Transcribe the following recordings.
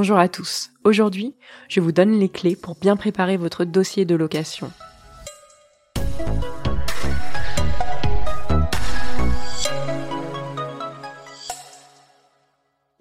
Bonjour à tous. Aujourd'hui, je vous donne les clés pour bien préparer votre dossier de location.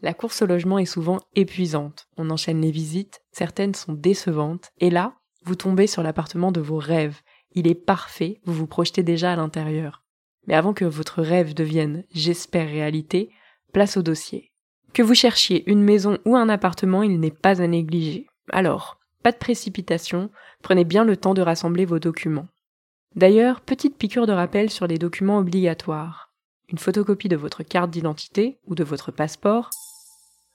La course au logement est souvent épuisante. On enchaîne les visites, certaines sont décevantes, et là, vous tombez sur l'appartement de vos rêves. Il est parfait, vous vous projetez déjà à l'intérieur. Mais avant que votre rêve devienne, j'espère, réalité, place au dossier. Que vous cherchiez une maison ou un appartement, il n'est pas à négliger. Alors, pas de précipitation, prenez bien le temps de rassembler vos documents. D'ailleurs, petite piqûre de rappel sur les documents obligatoires. Une photocopie de votre carte d'identité ou de votre passeport,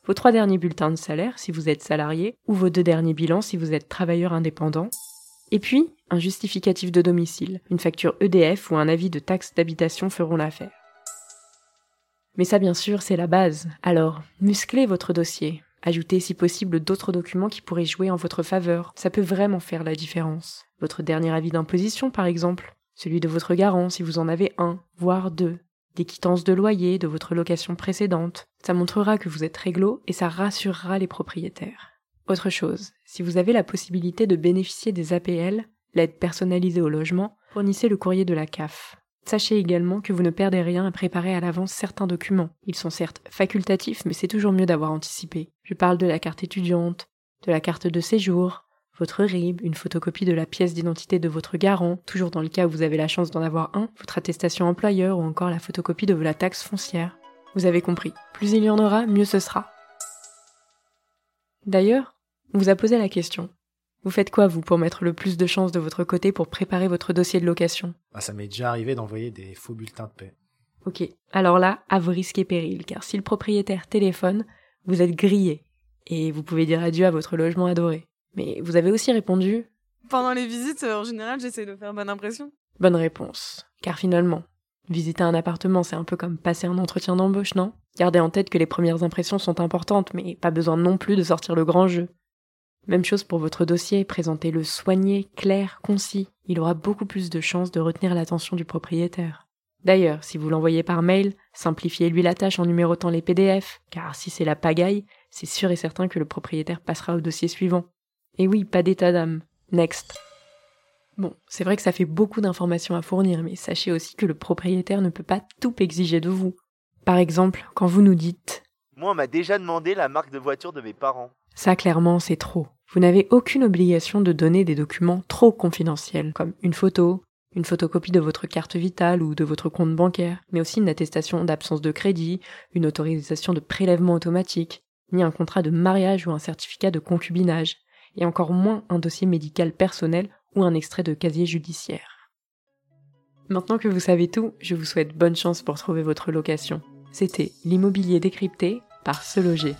vos trois derniers bulletins de salaire si vous êtes salarié, ou vos deux derniers bilans si vous êtes travailleur indépendant, et puis un justificatif de domicile, une facture EDF ou un avis de taxe d'habitation feront l'affaire. Mais ça bien sûr c'est la base, alors musclez votre dossier, ajoutez si possible d'autres documents qui pourraient jouer en votre faveur, ça peut vraiment faire la différence. Votre dernier avis d'imposition par exemple, celui de votre garant si vous en avez un, voire deux, des quittances de loyer de votre location précédente. Ça montrera que vous êtes réglo et ça rassurera les propriétaires. Autre chose, si vous avez la possibilité de bénéficier des APL, l'aide personnalisée au logement, fournissez le courrier de la CAF. Sachez également que vous ne perdez rien à préparer à l'avance certains documents. Ils sont certes facultatifs, mais c'est toujours mieux d'avoir anticipé. Je parle de la carte étudiante, de la carte de séjour, votre RIB, une photocopie de la pièce d'identité de votre garant, toujours dans le cas où vous avez la chance d'en avoir un, votre attestation employeur ou encore la photocopie de la taxe foncière. Vous avez compris, plus il y en aura, mieux ce sera. D'ailleurs, on vous a posé la question. Vous faites quoi, vous, pour mettre le plus de chances de votre côté pour préparer votre dossier de location? Ah, Ça m'est déjà arrivé d'envoyer des faux bulletins de paix. Ok, alors là, à vos risques et périls, car si le propriétaire téléphone, vous êtes grillé, et vous pouvez dire adieu à votre logement adoré. Mais vous avez aussi répondu Pendant les visites, en général, j'essaie de faire bonne impression. Bonne réponse. Car finalement, visiter un appartement, c'est un peu comme passer un entretien d'embauche, non? Gardez en tête que les premières impressions sont importantes, mais pas besoin non plus de sortir le grand jeu. Même chose pour votre dossier, présentez-le soigné, clair, concis. Il aura beaucoup plus de chances de retenir l'attention du propriétaire. D'ailleurs, si vous l'envoyez par mail, simplifiez-lui la tâche en numérotant les PDF, car si c'est la pagaille, c'est sûr et certain que le propriétaire passera au dossier suivant. Et oui, pas d'état d'âme. Next. Bon, c'est vrai que ça fait beaucoup d'informations à fournir, mais sachez aussi que le propriétaire ne peut pas tout exiger de vous. Par exemple, quand vous nous dites Moi, on m'a déjà demandé la marque de voiture de mes parents. Ça, clairement, c'est trop. Vous n'avez aucune obligation de donner des documents trop confidentiels, comme une photo, une photocopie de votre carte vitale ou de votre compte bancaire, mais aussi une attestation d'absence de crédit, une autorisation de prélèvement automatique, ni un contrat de mariage ou un certificat de concubinage, et encore moins un dossier médical personnel ou un extrait de casier judiciaire. Maintenant que vous savez tout, je vous souhaite bonne chance pour trouver votre location. C'était l'immobilier décrypté par Se Loger.